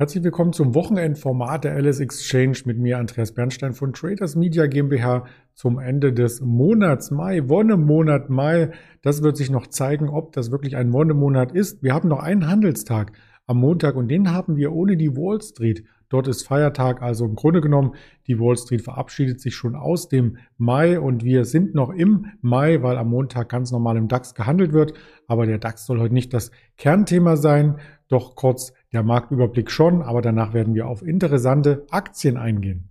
Herzlich willkommen zum Wochenendformat der LS Exchange mit mir, Andreas Bernstein von Traders Media GmbH zum Ende des Monats Mai, Wonnemonat Mai. Das wird sich noch zeigen, ob das wirklich ein Wonnemonat ist. Wir haben noch einen Handelstag am Montag und den haben wir ohne die Wall Street. Dort ist Feiertag, also im Grunde genommen, die Wall Street verabschiedet sich schon aus dem Mai und wir sind noch im Mai, weil am Montag ganz normal im DAX gehandelt wird. Aber der DAX soll heute nicht das Kernthema sein, doch kurz der Marktüberblick schon, aber danach werden wir auf interessante Aktien eingehen.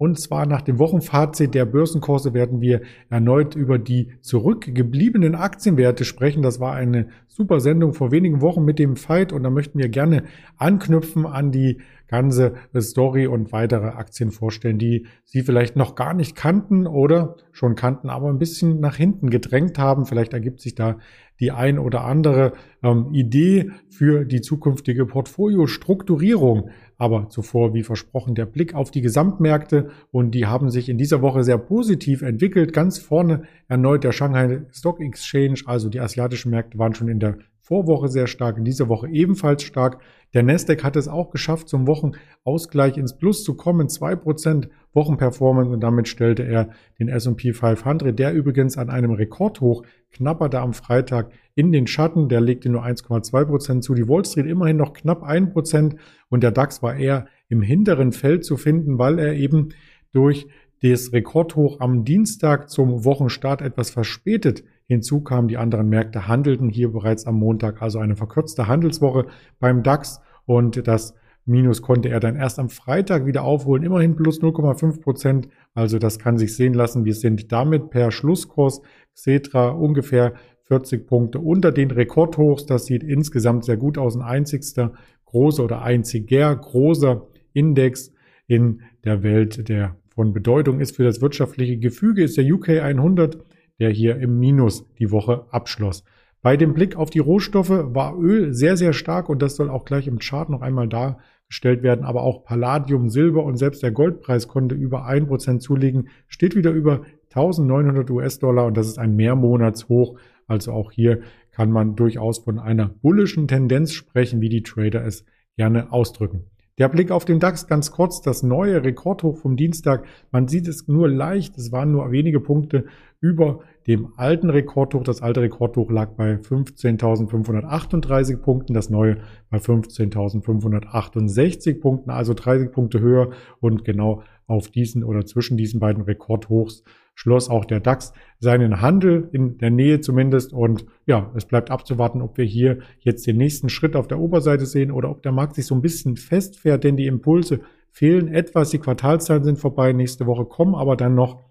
Und zwar nach dem Wochenfazit der Börsenkurse werden wir erneut über die zurückgebliebenen Aktienwerte sprechen. Das war eine super Sendung vor wenigen Wochen mit dem Fight und da möchten wir gerne anknüpfen an die ganze Story und weitere Aktien vorstellen, die Sie vielleicht noch gar nicht kannten oder schon kannten, aber ein bisschen nach hinten gedrängt haben. Vielleicht ergibt sich da die ein oder andere ähm, Idee für die zukünftige Portfoliostrukturierung. Aber zuvor, wie versprochen, der Blick auf die Gesamtmärkte und die haben sich in dieser Woche sehr positiv entwickelt. Ganz vorne erneut der Shanghai Stock Exchange, also die asiatischen Märkte waren schon in der Vorwoche sehr stark, in dieser Woche ebenfalls stark. Der Nasdaq hat es auch geschafft, zum Wochenausgleich ins Plus zu kommen. zwei Prozent Wochenperformance und damit stellte er den S&P 500, der übrigens an einem Rekordhoch knapperte am Freitag in den Schatten. Der legte nur 1,2 Prozent zu. Die Wall Street immerhin noch knapp ein Prozent und der DAX war eher im hinteren Feld zu finden, weil er eben durch das Rekordhoch am Dienstag zum Wochenstart etwas verspätet Hinzu kamen die anderen Märkte handelten hier bereits am Montag, also eine verkürzte Handelswoche beim DAX und das Minus konnte er dann erst am Freitag wieder aufholen, immerhin plus 0,5 Prozent. Also das kann sich sehen lassen. Wir sind damit per Schlusskurs Xetra ungefähr 40 Punkte unter den Rekordhochs. Das sieht insgesamt sehr gut aus. Ein einzigster großer oder einziger großer Index in der Welt, der von Bedeutung ist für das wirtschaftliche Gefüge, ist der UK 100 der hier im Minus die Woche abschloss. Bei dem Blick auf die Rohstoffe war Öl sehr, sehr stark und das soll auch gleich im Chart noch einmal dargestellt werden. Aber auch Palladium, Silber und selbst der Goldpreis konnte über ein Prozent zulegen, steht wieder über 1900 US-Dollar und das ist ein Mehrmonatshoch. Also auch hier kann man durchaus von einer bullischen Tendenz sprechen, wie die Trader es gerne ausdrücken. Der Blick auf den DAX ganz kurz, das neue Rekordhoch vom Dienstag. Man sieht es nur leicht, es waren nur wenige Punkte über dem alten Rekordhoch. Das alte Rekordhoch lag bei 15.538 Punkten, das neue bei 15.568 Punkten, also 30 Punkte höher und genau auf diesen oder zwischen diesen beiden Rekordhochs schloss auch der DAX seinen Handel in der Nähe zumindest. Und ja, es bleibt abzuwarten, ob wir hier jetzt den nächsten Schritt auf der Oberseite sehen oder ob der Markt sich so ein bisschen festfährt, denn die Impulse fehlen etwas. Die Quartalszahlen sind vorbei. Nächste Woche kommen aber dann noch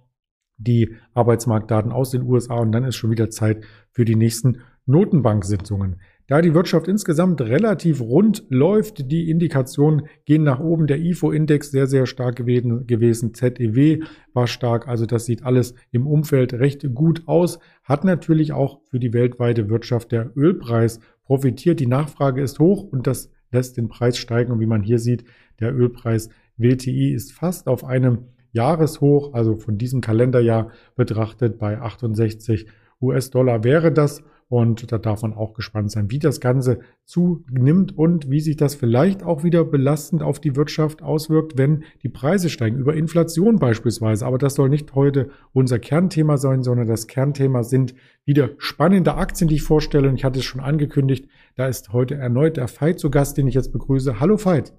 die Arbeitsmarktdaten aus den USA und dann ist schon wieder Zeit für die nächsten Notenbanksitzungen. Da die Wirtschaft insgesamt relativ rund läuft, die Indikationen gehen nach oben. Der IFO-Index sehr, sehr stark gewesen. ZEW war stark. Also das sieht alles im Umfeld recht gut aus. Hat natürlich auch für die weltweite Wirtschaft der Ölpreis profitiert. Die Nachfrage ist hoch und das lässt den Preis steigen. Und wie man hier sieht, der Ölpreis WTI ist fast auf einem Jahreshoch, also von diesem Kalenderjahr betrachtet bei 68 US-Dollar wäre das. Und da darf man auch gespannt sein, wie das Ganze zunimmt und wie sich das vielleicht auch wieder belastend auf die Wirtschaft auswirkt, wenn die Preise steigen, über Inflation beispielsweise. Aber das soll nicht heute unser Kernthema sein, sondern das Kernthema sind wieder spannende Aktien, die ich vorstelle. Und ich hatte es schon angekündigt, da ist heute erneut der Veit zu Gast, den ich jetzt begrüße. Hallo Veit.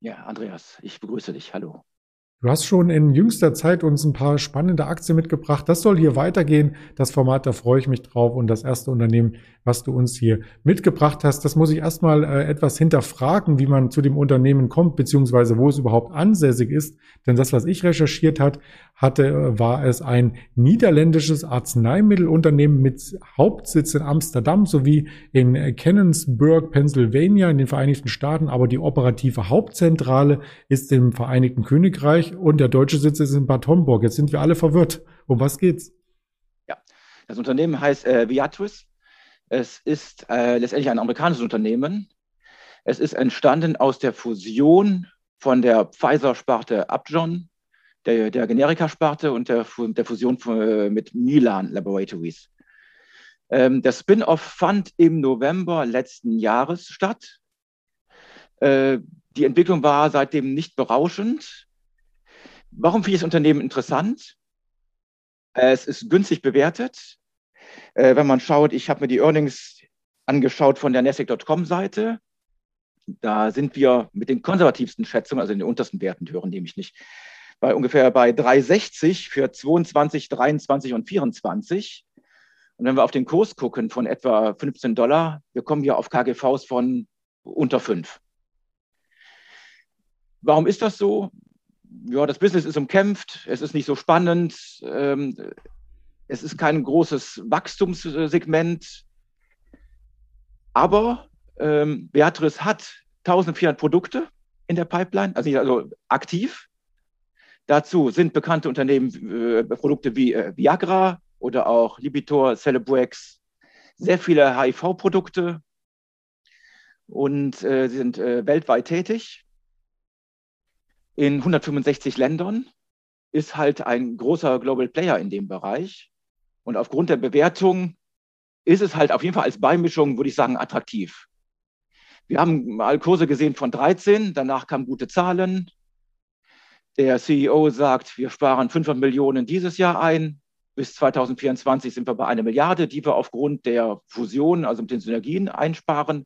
Ja, Andreas, ich begrüße dich. Hallo. Du hast schon in jüngster Zeit uns ein paar spannende Aktien mitgebracht. Das soll hier weitergehen. Das Format, da freue ich mich drauf. Und das erste Unternehmen, was du uns hier mitgebracht hast, das muss ich erstmal äh, etwas hinterfragen, wie man zu dem Unternehmen kommt, beziehungsweise wo es überhaupt ansässig ist. Denn das, was ich recherchiert hat, hatte, äh, war es ein niederländisches Arzneimittelunternehmen mit Hauptsitz in Amsterdam sowie in Cannonsburg, Pennsylvania in den Vereinigten Staaten. Aber die operative Hauptzentrale ist im Vereinigten Königreich und der deutsche Sitz ist in Bad Homburg. Jetzt sind wir alle verwirrt. Um was geht's? Ja, das Unternehmen heißt äh, Viatris. Es ist äh, letztendlich ein amerikanisches Unternehmen. Es ist entstanden aus der Fusion von der Pfizer-Sparte Upjohn, der, der Generika-Sparte und der, der Fusion von, äh, mit Milan Laboratories. Ähm, der Spin-off fand im November letzten Jahres statt. Äh, die Entwicklung war seitdem nicht berauschend. Warum finde ich das Unternehmen interessant? Es ist günstig bewertet. Äh, wenn man schaut, ich habe mir die Earnings angeschaut von der Nasdaq.com-Seite. Da sind wir mit den konservativsten Schätzungen, also in den untersten Werten, hören nämlich nicht, bei ungefähr bei 3,60 für 22, 23 und 24. Und wenn wir auf den Kurs gucken von etwa 15 Dollar, wir kommen hier auf KGVs von unter 5. Warum ist das so? Ja, das Business ist umkämpft, es ist nicht so spannend, ähm, es ist kein großes Wachstumssegment, aber ähm, Beatrice hat 1400 Produkte in der Pipeline, also, also aktiv. Dazu sind bekannte Unternehmen, äh, Produkte wie äh, Viagra oder auch Libitor, Celebrex, sehr viele HIV-Produkte und äh, sie sind äh, weltweit tätig in 165 Ländern, ist halt ein großer Global Player in dem Bereich. Und aufgrund der Bewertung ist es halt auf jeden Fall als Beimischung, würde ich sagen, attraktiv. Wir haben mal Kurse gesehen von 13, danach kamen gute Zahlen. Der CEO sagt, wir sparen 500 Millionen dieses Jahr ein. Bis 2024 sind wir bei einer Milliarde, die wir aufgrund der Fusion, also mit den Synergien, einsparen.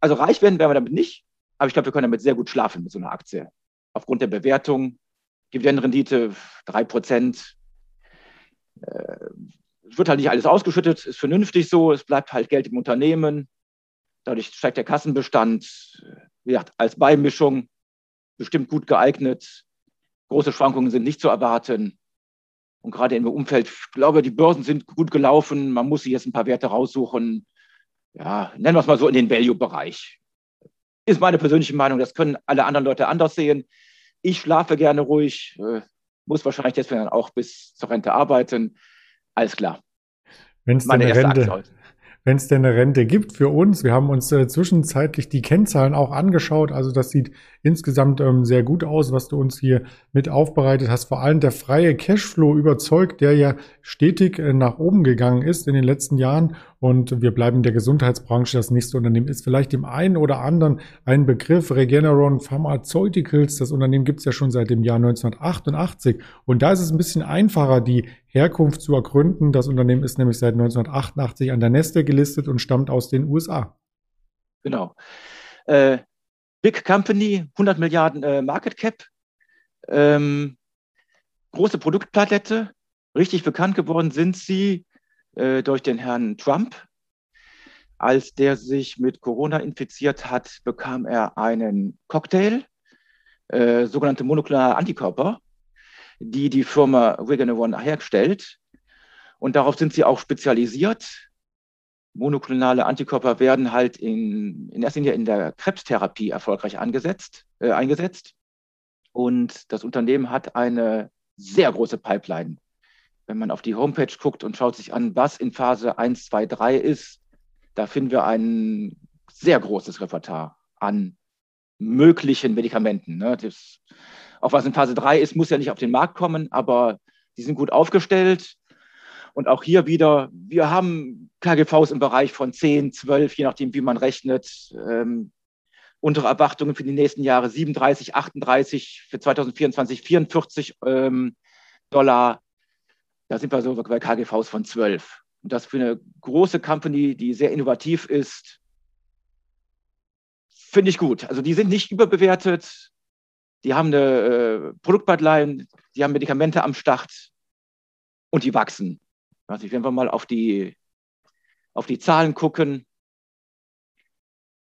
Also reich werden werden wir damit nicht, aber ich glaube, wir können damit sehr gut schlafen mit so einer Aktie. Aufgrund der Bewertung, Dividendenrendite 3 Prozent. Äh, es wird halt nicht alles ausgeschüttet, ist vernünftig so, es bleibt halt Geld im Unternehmen. Dadurch steigt der Kassenbestand. Wie gesagt, als Beimischung bestimmt gut geeignet. Große Schwankungen sind nicht zu erwarten. Und gerade im Umfeld, ich glaube, die Börsen sind gut gelaufen. Man muss sich jetzt ein paar Werte raussuchen. Ja, nennen wir es mal so in den Value-Bereich ist meine persönliche Meinung. Das können alle anderen Leute anders sehen. Ich schlafe gerne ruhig, äh, muss wahrscheinlich deswegen auch bis zur Rente arbeiten. Alles klar. Wenn es es denn eine Rente gibt für uns. Wir haben uns äh, zwischenzeitlich die Kennzahlen auch angeschaut. Also das sieht insgesamt ähm, sehr gut aus, was du uns hier mit aufbereitet hast. Vor allem der freie Cashflow überzeugt, der ja stetig äh, nach oben gegangen ist in den letzten Jahren. Und wir bleiben in der Gesundheitsbranche. Das nächste Unternehmen ist vielleicht dem einen oder anderen ein Begriff. Regeneron Pharmaceuticals. Das Unternehmen gibt es ja schon seit dem Jahr 1988. Und da ist es ein bisschen einfacher, die Herkunft zu ergründen. Das Unternehmen ist nämlich seit 1988 an der Neste gelistet und stammt aus den USA. Genau. Äh, Big Company, 100 Milliarden äh, Market Cap, ähm, große Produktpalette. Richtig bekannt geworden sind sie äh, durch den Herrn Trump. Als der sich mit Corona infiziert hat, bekam er einen Cocktail, äh, sogenannte monoklonale Antikörper die die Firma Regeneron herstellt. Und darauf sind sie auch spezialisiert. Monoklonale Antikörper werden halt in, in erster Linie in der Krebstherapie erfolgreich angesetzt, äh, eingesetzt. Und das Unternehmen hat eine sehr große Pipeline. Wenn man auf die Homepage guckt und schaut sich an, was in Phase 1, 2, 3 ist, da finden wir ein sehr großes Repertoire an möglichen Medikamenten. Ne? Das auch was in Phase 3 ist, muss ja nicht auf den Markt kommen, aber die sind gut aufgestellt. Und auch hier wieder, wir haben KGVs im Bereich von 10, 12, je nachdem, wie man rechnet. Ähm, untere Erwartungen für die nächsten Jahre 37, 38, für 2024 44 ähm, Dollar. Da sind wir so bei KGVs von 12. Und das für eine große Company, die sehr innovativ ist, finde ich gut. Also die sind nicht überbewertet die haben eine äh, Produktpipeline, die haben Medikamente am Start und die wachsen. Also wenn wir mal auf die, auf die Zahlen gucken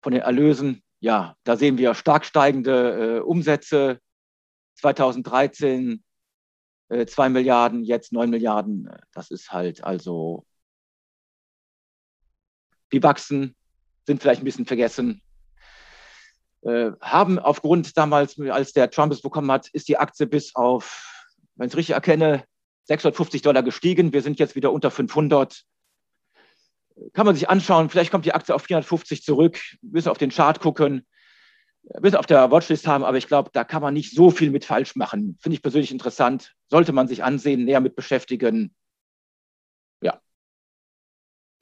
von den Erlösen, ja, da sehen wir stark steigende äh, Umsätze. 2013 äh, 2 Milliarden, jetzt 9 Milliarden. Das ist halt also, die wachsen, sind vielleicht ein bisschen vergessen, äh, haben aufgrund damals, als der Trump es bekommen hat, ist die Aktie bis auf, wenn ich es richtig erkenne, 650 Dollar gestiegen. Wir sind jetzt wieder unter 500. Kann man sich anschauen. Vielleicht kommt die Aktie auf 450 zurück. Wir müssen auf den Chart gucken. Wir müssen auf der Watchlist haben, aber ich glaube, da kann man nicht so viel mit falsch machen. Finde ich persönlich interessant. Sollte man sich ansehen, näher mit beschäftigen.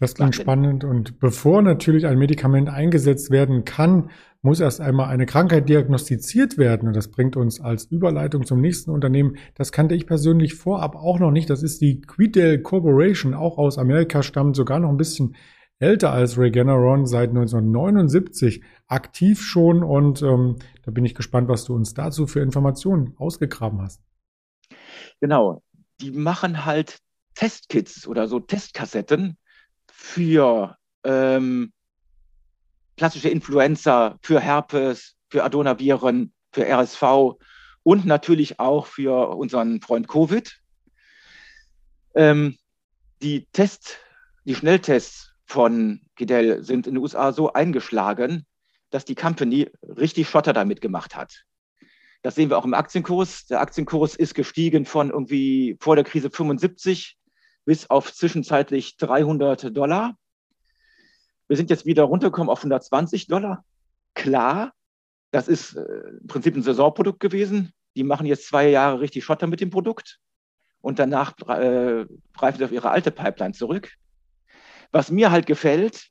Das klingt spannend. Und bevor natürlich ein Medikament eingesetzt werden kann, muss erst einmal eine Krankheit diagnostiziert werden. Und das bringt uns als Überleitung zum nächsten Unternehmen. Das kannte ich persönlich vorab auch noch nicht. Das ist die Quidel Corporation, auch aus Amerika stammt, sogar noch ein bisschen älter als Regeneron, seit 1979 aktiv schon. Und ähm, da bin ich gespannt, was du uns dazu für Informationen ausgegraben hast. Genau, die machen halt Testkits oder so Testkassetten für ähm, klassische Influenza, für Herpes, für Adenoviren, für RSV und natürlich auch für unseren Freund Covid. Ähm, die Tests, die Schnelltests von Gidel sind in den USA so eingeschlagen, dass die Company richtig Schotter damit gemacht hat. Das sehen wir auch im Aktienkurs. Der Aktienkurs ist gestiegen von irgendwie vor der Krise 75 bis auf zwischenzeitlich 300 Dollar. Wir sind jetzt wieder runtergekommen auf 120 Dollar. Klar, das ist äh, im Prinzip ein Saisonprodukt gewesen. Die machen jetzt zwei Jahre richtig Schotter mit dem Produkt und danach äh, greifen sie auf ihre alte Pipeline zurück. Was mir halt gefällt,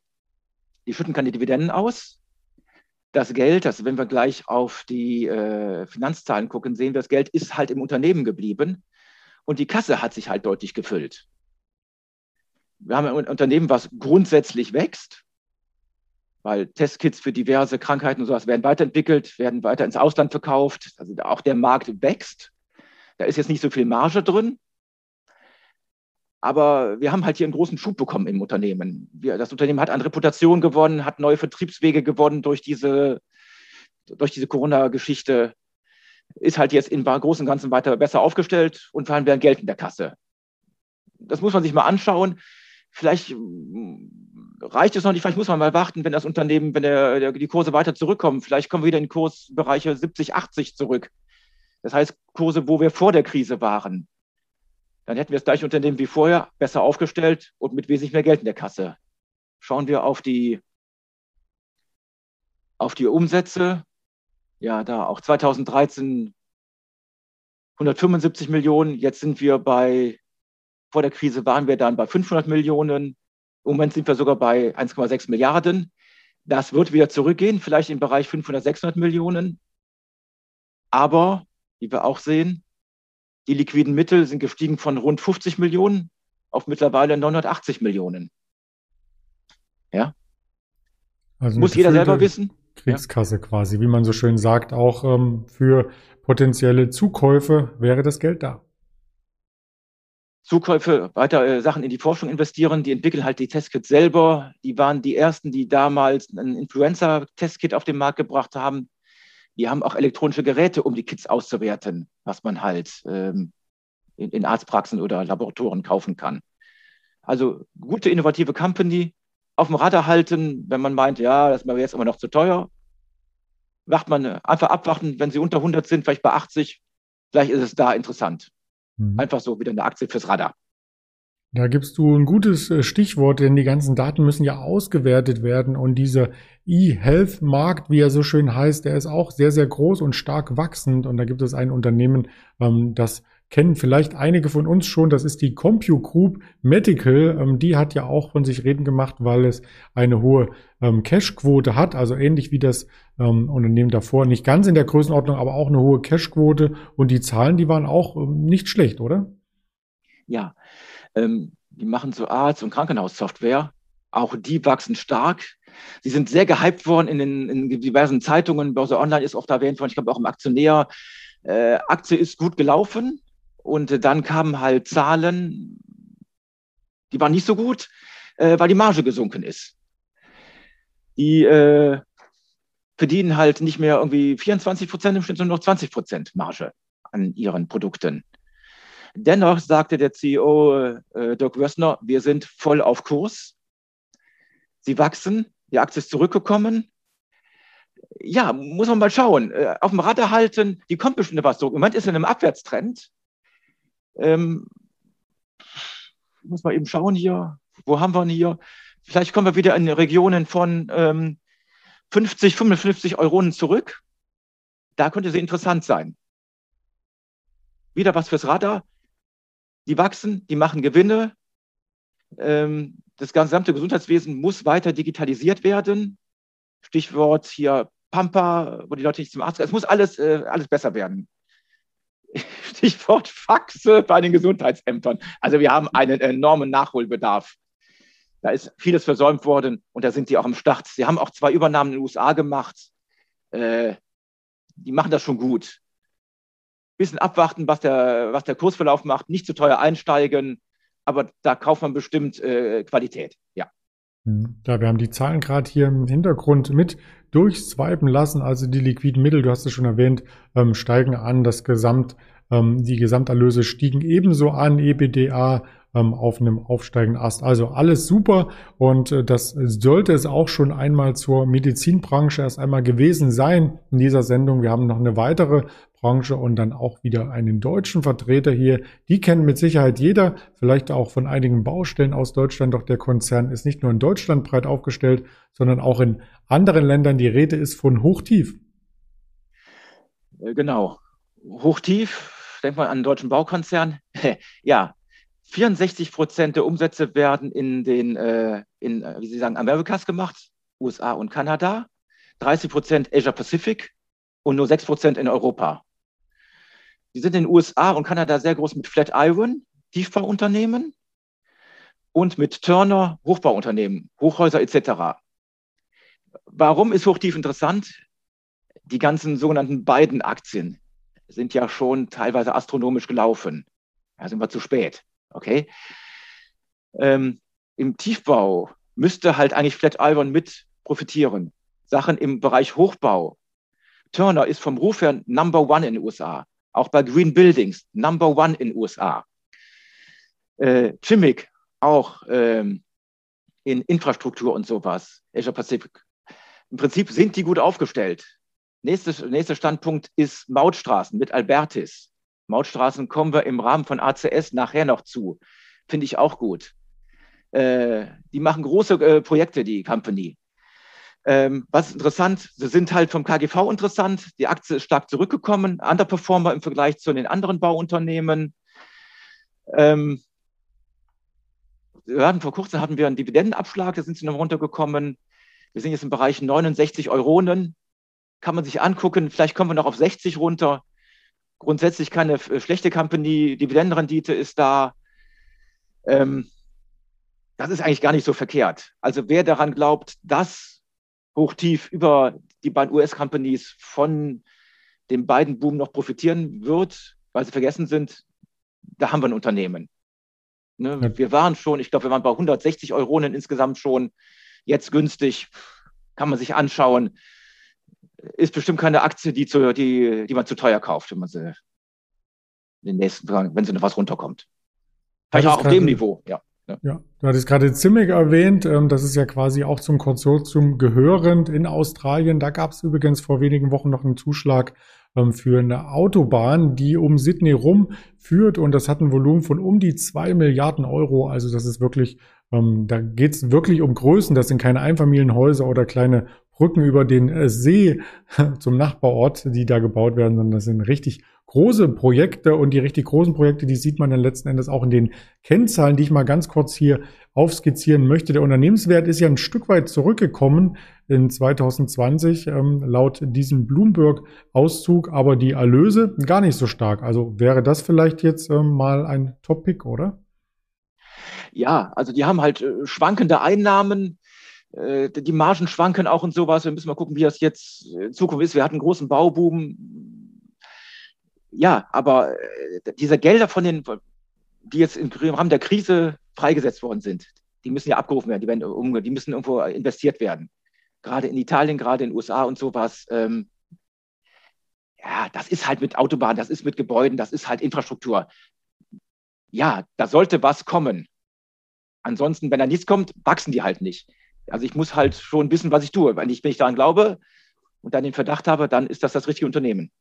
die schütten keine Dividenden aus. Das Geld, also wenn wir gleich auf die äh, Finanzzahlen gucken, sehen wir, das Geld ist halt im Unternehmen geblieben und die Kasse hat sich halt deutlich gefüllt. Wir haben ein Unternehmen, was grundsätzlich wächst, weil Testkits für diverse Krankheiten und sowas werden weiterentwickelt, werden weiter ins Ausland verkauft. Also auch der Markt wächst. Da ist jetzt nicht so viel Marge drin. Aber wir haben halt hier einen großen Schub bekommen im Unternehmen. Wir, das Unternehmen hat an Reputation gewonnen, hat neue Vertriebswege gewonnen durch diese, durch diese Corona-Geschichte, ist halt jetzt im Großen und Ganzen weiter besser aufgestellt und vor allem werden Geld in der Kasse. Das muss man sich mal anschauen. Vielleicht hm, reicht es noch nicht, vielleicht muss man mal warten, wenn das Unternehmen, wenn der, der, die Kurse weiter zurückkommen. Vielleicht kommen wir wieder in Kursbereiche 70, 80 zurück. Das heißt, Kurse, wo wir vor der Krise waren dann hätten wir das gleiche Unternehmen wie vorher, besser aufgestellt und mit wesentlich mehr Geld in der Kasse. Schauen wir auf die, auf die Umsätze. Ja, da auch 2013 175 Millionen. Jetzt sind wir bei, vor der Krise waren wir dann bei 500 Millionen. Im Moment sind wir sogar bei 1,6 Milliarden. Das wird wieder zurückgehen, vielleicht im Bereich 500, 600 Millionen. Aber, wie wir auch sehen, die liquiden Mittel sind gestiegen von rund 50 Millionen auf mittlerweile 980 Millionen. Ja. Also Muss jeder selber wissen. Kriegskasse ja. quasi, wie man so schön sagt, auch ähm, für potenzielle Zukäufe wäre das Geld da. Zukäufe, weiter äh, Sachen in die Forschung investieren, die entwickeln halt die Testkits selber. Die waren die ersten, die damals ein Influenza-Testkit auf den Markt gebracht haben. Die haben auch elektronische Geräte, um die Kits auszuwerten, was man halt ähm, in, in Arztpraxen oder Laboratorien kaufen kann. Also gute, innovative Company, auf dem Radar halten, wenn man meint, ja, das ist mir jetzt immer noch zu teuer. Wacht man einfach abwarten, wenn sie unter 100 sind, vielleicht bei 80, vielleicht ist es da interessant. Mhm. Einfach so wieder eine Aktie fürs Radar. Da gibst du ein gutes äh, Stichwort, denn die ganzen Daten müssen ja ausgewertet werden und dieser E-Health-Markt, wie er so schön heißt, der ist auch sehr, sehr groß und stark wachsend und da gibt es ein Unternehmen, ähm, das kennen vielleicht einige von uns schon, das ist die Compu Group Medical. Ähm, die hat ja auch von sich reden gemacht, weil es eine hohe ähm, Cash-Quote hat, also ähnlich wie das Unternehmen davor. Nicht ganz in der Größenordnung, aber auch eine hohe Cash-Quote und die Zahlen, die waren auch nicht schlecht, oder? Ja, ähm, die machen so Arzt- und Krankenhaussoftware. Auch die wachsen stark. Sie sind sehr gehypt worden in den in diversen Zeitungen. Börse Online ist oft erwähnt worden. Ich glaube auch im Aktionär. Äh, Aktie ist gut gelaufen. Und äh, dann kamen halt Zahlen, die waren nicht so gut, äh, weil die Marge gesunken ist. Die äh, verdienen halt nicht mehr irgendwie 24 Prozent im Schnitt, sondern noch 20 Prozent Marge an ihren Produkten. Dennoch sagte der CEO äh, Dirk Wössner, wir sind voll auf Kurs. Sie wachsen, die Aktie ist zurückgekommen. Ja, muss man mal schauen. Äh, auf dem Radar halten, die kommt bestimmt was zurück. Im Moment ist in einem Abwärtstrend. Ähm, muss man eben schauen hier. Wo haben wir ihn hier? Vielleicht kommen wir wieder in Regionen von ähm, 50, 55 Euronen zurück. Da könnte sie interessant sein. Wieder was fürs Radar die wachsen, die machen Gewinne. Ähm, das gesamte Gesundheitswesen muss weiter digitalisiert werden. Stichwort hier Pampa, wo die Leute nicht zum Arzt gehen. Es muss alles, äh, alles besser werden. Stichwort Faxe bei den Gesundheitsämtern. Also wir haben einen enormen Nachholbedarf. Da ist vieles versäumt worden und da sind die auch am Start. Sie haben auch zwei Übernahmen in den USA gemacht. Äh, die machen das schon gut. Bisschen abwarten, was der, was der Kursverlauf macht, nicht zu teuer einsteigen, aber da kauft man bestimmt äh, Qualität, ja. Ja, wir haben die Zahlen gerade hier im Hintergrund mit durchswipen lassen. Also die liquiden Mittel, du hast es schon erwähnt, ähm, steigen an. Das Gesamt, ähm, die Gesamterlöse stiegen ebenso an. EBDA ähm, auf einem aufsteigenden Ast. Also alles super und äh, das sollte es auch schon einmal zur Medizinbranche erst einmal gewesen sein in dieser Sendung. Wir haben noch eine weitere Branche und dann auch wieder einen deutschen Vertreter hier. Die kennen mit Sicherheit jeder, vielleicht auch von einigen Baustellen aus Deutschland. Doch der Konzern ist nicht nur in Deutschland breit aufgestellt, sondern auch in anderen Ländern. Die Rede ist von Hochtief. Äh, genau. Hochtief, denkt mal an den deutschen Baukonzern. ja, 64 Prozent der Umsätze werden in den, äh, in, wie Sie sagen, Amerikas gemacht, USA und Kanada, 30 Prozent Asia Pacific und nur 6 Prozent in Europa. Die sind in den USA und Kanada sehr groß mit Flatiron, Tiefbauunternehmen, und mit Turner, Hochbauunternehmen, Hochhäuser etc. Warum ist Hochtief interessant? Die ganzen sogenannten beiden Aktien sind ja schon teilweise astronomisch gelaufen. Da sind wir zu spät. Okay. Ähm, Im Tiefbau müsste halt eigentlich Flatiron mit profitieren. Sachen im Bereich Hochbau. Turner ist vom Ruf her Number One in den USA. Auch bei Green Buildings Number One in USA. Äh, Chimic auch ähm, in Infrastruktur und sowas. Asia Pacific. Im Prinzip sind die gut aufgestellt. Nächster nächster Standpunkt ist Mautstraßen mit Albertis. Mautstraßen kommen wir im Rahmen von ACS nachher noch zu. Finde ich auch gut. Äh, die machen große äh, Projekte, die Company. Ähm, was ist interessant, sie sind halt vom KGV interessant. Die Aktie ist stark zurückgekommen, Underperformer im Vergleich zu den anderen Bauunternehmen. Ähm, hatten, vor kurzem hatten wir einen Dividendenabschlag, da sind sie noch runtergekommen. Wir sind jetzt im Bereich 69 Euronen. Kann man sich angucken, vielleicht kommen wir noch auf 60 runter grundsätzlich keine äh, schlechte Company, Dividendenrendite ist da. Ähm, das ist eigentlich gar nicht so verkehrt. Also wer daran glaubt, dass hochtief über die beiden US-Companies von dem beiden Boom noch profitieren wird, weil sie vergessen sind, da haben wir ein Unternehmen. Ne? Ja. Wir waren schon, ich glaube, wir waren bei 160 Euronen insgesamt schon. Jetzt günstig, kann man sich anschauen ist bestimmt keine Aktie, die, zu, die, die man zu teuer kauft, wenn man sie in den nächsten wenn sie noch was runterkommt. Vielleicht auch auf dem Niveau, ja. Ja. ja, du hattest gerade Zimig erwähnt, ähm, das ist ja quasi auch zum Konsortium gehörend in Australien. Da gab es übrigens vor wenigen Wochen noch einen Zuschlag ähm, für eine Autobahn, die um Sydney rum führt und das hat ein Volumen von um die zwei Milliarden Euro. Also das ist wirklich, ähm, da geht es wirklich um Größen. Das sind keine Einfamilienhäuser oder kleine Brücken über den äh, See zum Nachbarort, die da gebaut werden, sondern das sind richtig große Projekte und die richtig großen Projekte, die sieht man dann letzten Endes auch in den Kennzahlen, die ich mal ganz kurz hier aufskizzieren möchte. Der Unternehmenswert ist ja ein Stück weit zurückgekommen in 2020 ähm, laut diesem Bloomberg-Auszug, aber die Erlöse gar nicht so stark. Also wäre das vielleicht jetzt ähm, mal ein Top-Pick, oder? Ja, also die haben halt äh, schwankende Einnahmen äh, die Margen schwanken auch und sowas. Wir müssen mal gucken, wie das jetzt in Zukunft ist. Wir hatten einen großen Bauboom. Ja, aber äh, diese Gelder von den, die jetzt im Rahmen der Krise freigesetzt worden sind, die müssen ja abgerufen werden, die, werden, die müssen irgendwo investiert werden. Gerade in Italien, gerade in den USA und sowas. Ähm, ja, das ist halt mit Autobahnen, das ist mit Gebäuden, das ist halt Infrastruktur. Ja, da sollte was kommen. Ansonsten, wenn da nichts kommt, wachsen die halt nicht. Also ich muss halt schon wissen, was ich tue. Wenn ich, wenn ich daran glaube und dann den Verdacht habe, dann ist das das richtige Unternehmen.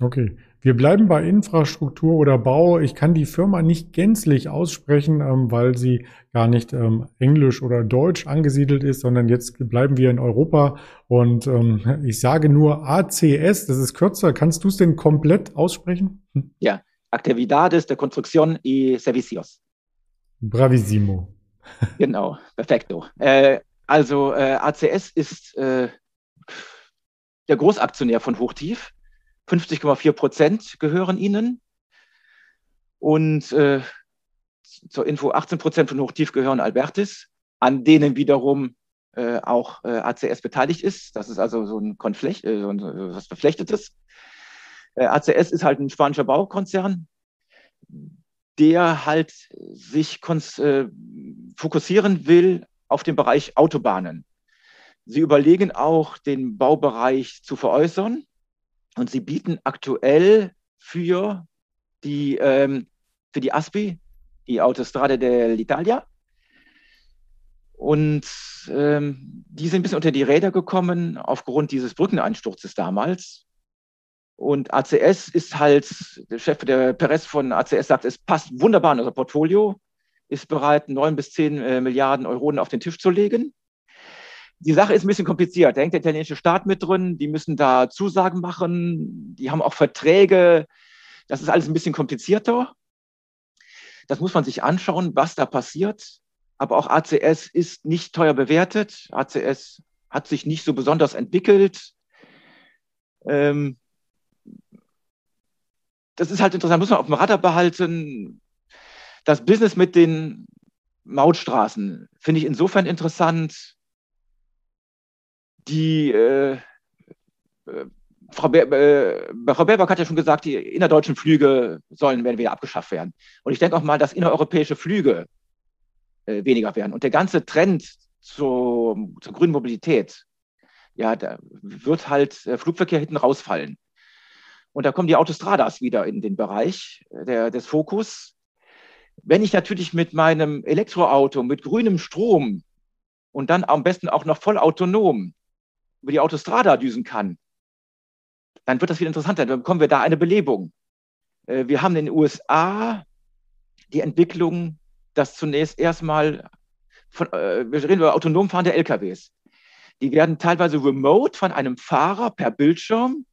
Okay, wir bleiben bei Infrastruktur oder Bau. Ich kann die Firma nicht gänzlich aussprechen, ähm, weil sie gar nicht ähm, englisch oder deutsch angesiedelt ist, sondern jetzt bleiben wir in Europa. Und ähm, ich sage nur ACS, das ist kürzer. Kannst du es denn komplett aussprechen? Ja, Actividades de Construcción y Servicios. Bravissimo. genau, perfekto. Äh, also äh, ACS ist äh, der Großaktionär von Hochtief. 50,4 Prozent gehören ihnen. Und äh, zur Info, 18 Prozent von Hochtief gehören Albertis, an denen wiederum äh, auch äh, ACS beteiligt ist. Das ist also so ein Konflecht, äh, so ein, was Verflechtetes. Äh, ACS ist halt ein spanischer Baukonzern, der halt sich äh, fokussieren will auf den Bereich Autobahnen. Sie überlegen auch, den Baubereich zu veräußern und sie bieten aktuell für die, ähm, für die ASPI, die Autostrade dell'Italia, und ähm, die sind ein bisschen unter die Räder gekommen aufgrund dieses Brückeneinsturzes damals. Und ACS ist halt, der Chef der Perez von ACS sagt, es passt wunderbar in unser Portfolio, ist bereit, neun bis zehn äh, Milliarden Euro auf den Tisch zu legen. Die Sache ist ein bisschen kompliziert. Da hängt der italienische Staat mit drin. Die müssen da Zusagen machen. Die haben auch Verträge. Das ist alles ein bisschen komplizierter. Das muss man sich anschauen, was da passiert. Aber auch ACS ist nicht teuer bewertet. ACS hat sich nicht so besonders entwickelt. Ähm, das ist halt interessant, muss man auf dem Radar behalten. Das Business mit den Mautstraßen finde ich insofern interessant, die äh, äh, Frau, Ber äh, Frau Baerbock hat ja schon gesagt, die innerdeutschen Flüge sollen werden wieder abgeschafft werden. Und ich denke auch mal, dass innereuropäische Flüge äh, weniger werden. Und der ganze Trend zur, zur grünen Mobilität, ja, da wird halt der Flugverkehr hinten rausfallen. Und da kommen die Autostradas wieder in den Bereich äh, der, des Fokus. Wenn ich natürlich mit meinem Elektroauto, mit grünem Strom und dann am besten auch noch voll autonom über die Autostrada düsen kann, dann wird das wieder interessanter. Dann bekommen wir da eine Belebung. Äh, wir haben in den USA die Entwicklung, dass zunächst erstmal von, äh, wir reden über autonom fahrende LKWs. Die werden teilweise remote von einem Fahrer per Bildschirm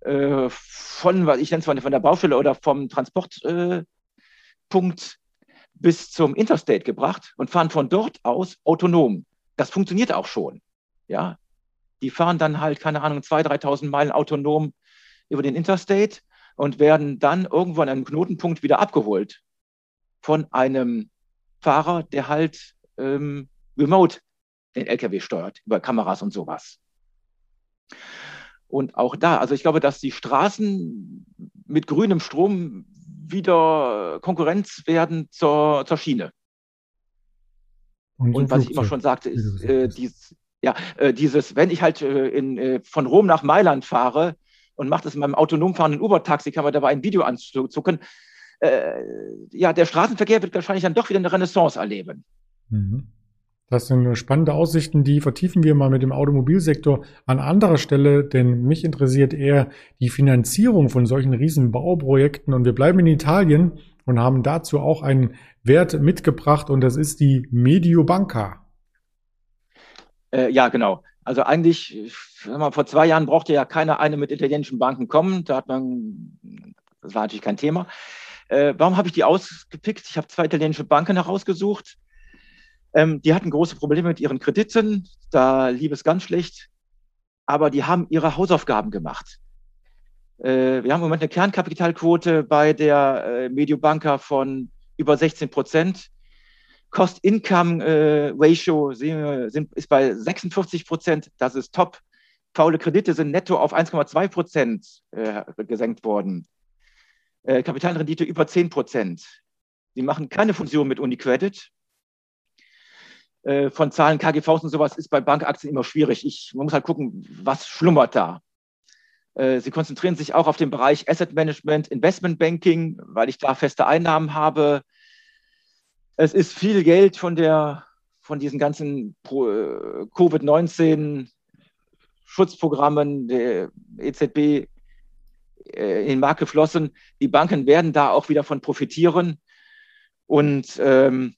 äh, von, was ich nenne es von der Baustelle oder vom Transportpunkt bis zum Interstate gebracht und fahren von dort aus autonom. Das funktioniert auch schon. Ja, die fahren dann halt, keine Ahnung, 2.000, 3.000 Meilen autonom über den Interstate und werden dann irgendwo an einem Knotenpunkt wieder abgeholt von einem Fahrer, der halt ähm, remote den LKW steuert, über Kameras und sowas. Und auch da, also ich glaube, dass die Straßen mit grünem Strom wieder Konkurrenz werden zur, zur Schiene. Und, und was ich immer schon sagte, ist, äh, dies, ja, äh, dieses, wenn ich halt äh, in, äh, von Rom nach Mailand fahre und mache das in meinem autonom fahrenden Uber-Taxi, kann man dabei ein Video anzucken. Äh, ja, der Straßenverkehr wird wahrscheinlich dann doch wieder eine Renaissance erleben. Mhm. Das sind spannende Aussichten, die vertiefen wir mal mit dem Automobilsektor an anderer Stelle, denn mich interessiert eher die Finanzierung von solchen riesen Bauprojekten und wir bleiben in Italien und haben dazu auch einen Wert mitgebracht und das ist die Mediobanca. Äh, ja, genau. Also eigentlich, mal, vor zwei Jahren brauchte ja keiner eine mit italienischen Banken kommen. Da hat man, das war natürlich kein Thema. Äh, warum habe ich die ausgepickt? Ich habe zwei italienische Banken herausgesucht. Ähm, die hatten große Probleme mit ihren Krediten. Da lief es ganz schlecht. Aber die haben ihre Hausaufgaben gemacht. Äh, wir haben im Moment eine Kernkapitalquote bei der äh, Mediobanca von über 16 Prozent. Cost-Income-Ratio äh, ist bei 46 Prozent. Das ist top. Faule Kredite sind netto auf 1,2 Prozent äh, gesenkt worden. Äh, Kapitalrendite über 10 Prozent. Sie machen keine Fusion mit UniCredit. Von Zahlen KGVs und sowas ist bei Bankaktien immer schwierig. Ich, man muss halt gucken, was schlummert da. Sie konzentrieren sich auch auf den Bereich Asset Management, Investment Banking, weil ich da feste Einnahmen habe es ist viel Geld von der von diesen ganzen äh, Covid-19 Schutzprogrammen der EZB äh, in den Markt geflossen. Die Banken werden da auch wieder von profitieren. Und ähm,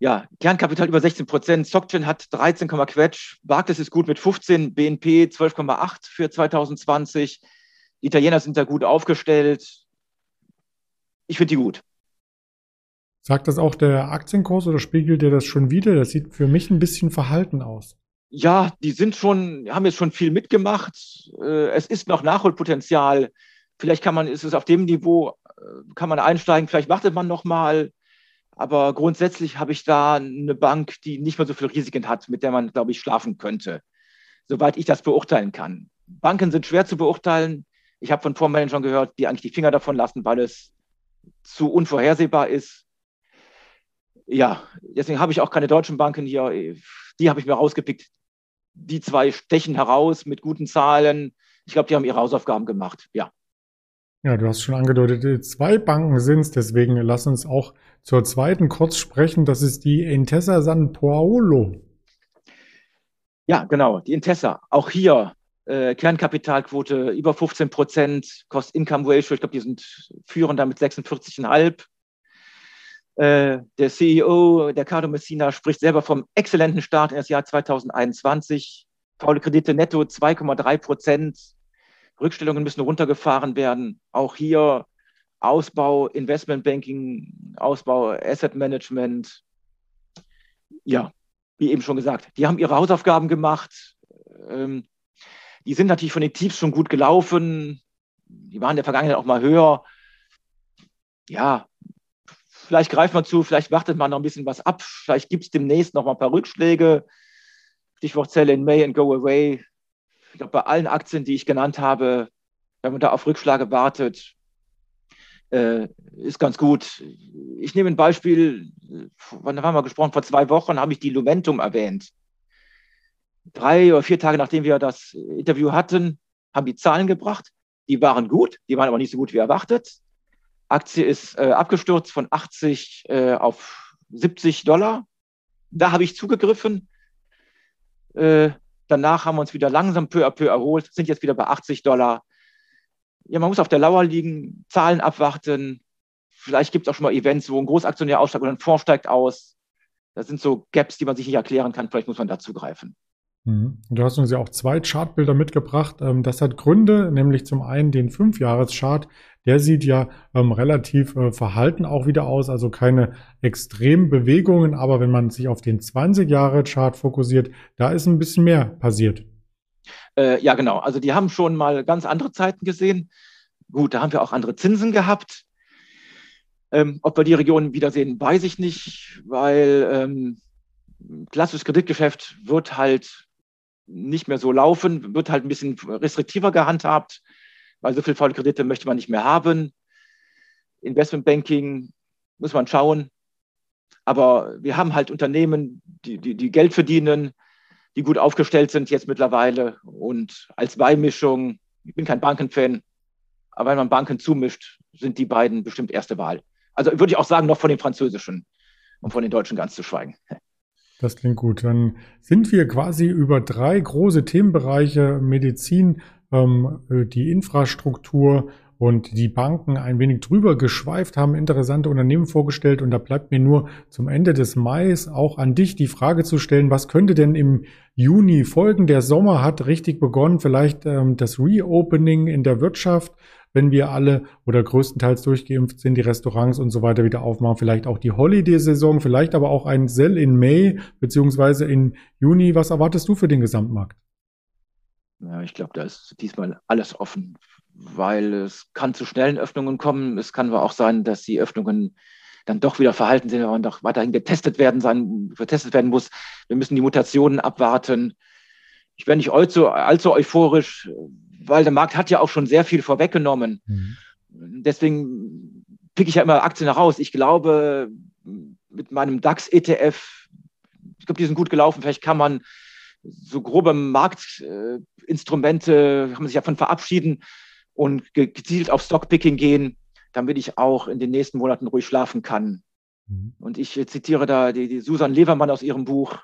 ja, Kernkapital über 16 Prozent. Sockgen hat 13, Quetsch. Barclays ist gut mit 15, BNP 12,8 für 2020. Die Italiener sind da gut aufgestellt. Ich finde die gut. Sagt das auch der Aktienkurs oder spiegelt der das schon wieder? Das sieht für mich ein bisschen verhalten aus. Ja, die sind schon, haben jetzt schon viel mitgemacht. Äh, es ist noch Nachholpotenzial. Vielleicht kann man, ist es auf dem Niveau, äh, kann man einsteigen, vielleicht wartet man noch mal. Aber grundsätzlich habe ich da eine Bank, die nicht mehr so viele Risiken hat, mit der man, glaube ich, schlafen könnte, soweit ich das beurteilen kann. Banken sind schwer zu beurteilen. Ich habe von Fondsmanagern gehört, die eigentlich die Finger davon lassen, weil es zu unvorhersehbar ist. Ja, deswegen habe ich auch keine deutschen Banken hier. Die habe ich mir rausgepickt. Die zwei stechen heraus mit guten Zahlen. Ich glaube, die haben ihre Hausaufgaben gemacht. Ja. Ja, du hast schon angedeutet, zwei Banken sind es, deswegen lass uns auch zur zweiten kurz sprechen. Das ist die Intesa San Paolo. Ja, genau, die Intesa. Auch hier äh, Kernkapitalquote über 15 Prozent, Cost-Income-Ratio, ich glaube, die sind führend damit 46,5. Äh, der CEO, der Cardo Messina, spricht selber vom exzellenten Start in das Jahr 2021. Faule Kredite netto 2,3 Prozent. Rückstellungen müssen runtergefahren werden. Auch hier Ausbau, Investmentbanking, Ausbau, Asset Management. Ja, wie eben schon gesagt, die haben ihre Hausaufgaben gemacht. Ähm, die sind natürlich von den Tiefs schon gut gelaufen. Die waren in der Vergangenheit auch mal höher. Ja, vielleicht greift man zu, vielleicht wartet man noch ein bisschen was ab. Vielleicht gibt es demnächst noch mal ein paar Rückschläge. Stichwort Sell in May and Go Away ich glaube, bei allen Aktien, die ich genannt habe, wenn man da auf Rückschläge wartet, äh, ist ganz gut. Ich nehme ein Beispiel, wann haben wir gesprochen? Vor zwei Wochen habe ich die Lumentum erwähnt. Drei oder vier Tage nachdem wir das Interview hatten, haben die Zahlen gebracht. Die waren gut, die waren aber nicht so gut wie erwartet. Aktie ist äh, abgestürzt von 80 äh, auf 70 Dollar. Da habe ich zugegriffen. Äh, Danach haben wir uns wieder langsam peu à peu erholt, sind jetzt wieder bei 80 Dollar. Ja, man muss auf der Lauer liegen, Zahlen abwarten. Vielleicht gibt es auch schon mal Events, wo ein Großaktionär aussteigt oder ein Fonds steigt aus. Das sind so Gaps, die man sich nicht erklären kann. Vielleicht muss man dazu greifen. Mhm. Du hast uns ja auch zwei Chartbilder mitgebracht. Ähm, das hat Gründe, nämlich zum einen den Fünfjahreschart. Der sieht ja ähm, relativ äh, verhalten auch wieder aus, also keine extremen Bewegungen. Aber wenn man sich auf den 20-Jahre-Chart fokussiert, da ist ein bisschen mehr passiert. Äh, ja, genau. Also die haben schon mal ganz andere Zeiten gesehen. Gut, da haben wir auch andere Zinsen gehabt. Ähm, ob wir die Region wiedersehen, weiß ich nicht, weil ähm, klassisches Kreditgeschäft wird halt nicht mehr so laufen, wird halt ein bisschen restriktiver gehandhabt, weil so viele faule Kredite möchte man nicht mehr haben. Investmentbanking muss man schauen. Aber wir haben halt Unternehmen, die, die, die Geld verdienen, die gut aufgestellt sind jetzt mittlerweile. Und als Beimischung, ich bin kein Bankenfan, aber wenn man Banken zumischt, sind die beiden bestimmt erste Wahl. Also würde ich auch sagen, noch von den französischen und von den deutschen ganz zu schweigen. Das klingt gut. Dann sind wir quasi über drei große Themenbereiche Medizin, ähm, äh, die Infrastruktur und die Banken ein wenig drüber geschweift, haben interessante Unternehmen vorgestellt und da bleibt mir nur zum Ende des Mai auch an dich die Frage zu stellen, was könnte denn im Juni folgen? Der Sommer hat richtig begonnen, vielleicht ähm, das Reopening in der Wirtschaft wenn wir alle oder größtenteils durchgeimpft sind, die Restaurants und so weiter wieder aufmachen, vielleicht auch die Holiday-Saison, vielleicht aber auch ein Sell in Mai beziehungsweise in Juni. Was erwartest du für den Gesamtmarkt? Ja, ich glaube, da ist diesmal alles offen, weil es kann zu schnellen Öffnungen kommen. Es kann aber auch sein, dass die Öffnungen dann doch wieder verhalten sind und doch weiterhin getestet werden, sein, getestet werden muss. Wir müssen die Mutationen abwarten. Ich wäre nicht allzu, allzu euphorisch weil der Markt hat ja auch schon sehr viel vorweggenommen. Mhm. Deswegen pick ich ja immer Aktien heraus. Ich glaube, mit meinem DAX-ETF, ich glaube, die sind gut gelaufen. Vielleicht kann man so grobe Marktinstrumente, äh, kann man sich davon verabschieden und gezielt auf Stockpicking gehen, damit ich auch in den nächsten Monaten ruhig schlafen kann. Mhm. Und ich zitiere da die, die Susan Levermann aus ihrem Buch,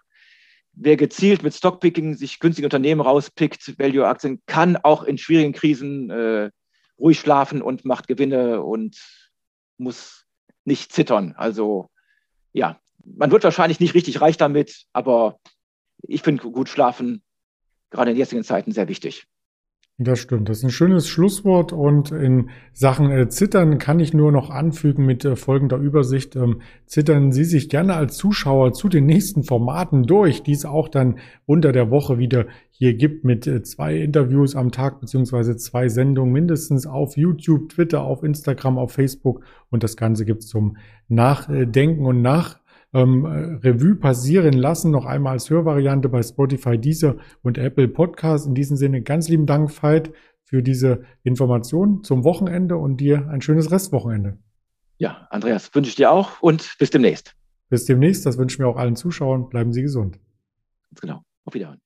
wer gezielt mit Stockpicking sich günstige Unternehmen rauspickt, Value-Aktien, kann auch in schwierigen Krisen äh, ruhig schlafen und macht Gewinne und muss nicht zittern. Also ja, man wird wahrscheinlich nicht richtig reich damit, aber ich finde gut schlafen gerade in jetzigen Zeiten sehr wichtig. Das stimmt. Das ist ein schönes Schlusswort und in Sachen äh, Zittern kann ich nur noch anfügen mit äh, folgender Übersicht. Ähm, zittern Sie sich gerne als Zuschauer zu den nächsten Formaten durch, die es auch dann unter der Woche wieder hier gibt mit äh, zwei Interviews am Tag beziehungsweise zwei Sendungen mindestens auf YouTube, Twitter, auf Instagram, auf Facebook und das Ganze gibt es zum Nachdenken und nach ähm, Revue passieren lassen. Noch einmal als Hörvariante bei Spotify, Deezer und Apple Podcast. In diesem Sinne ganz lieben Dank, Veit, für diese Information zum Wochenende und dir ein schönes Restwochenende. Ja, Andreas, wünsche ich dir auch und bis demnächst. Bis demnächst, das wünschen wir auch allen Zuschauern. Bleiben Sie gesund. Ganz genau. Auf Wiedersehen.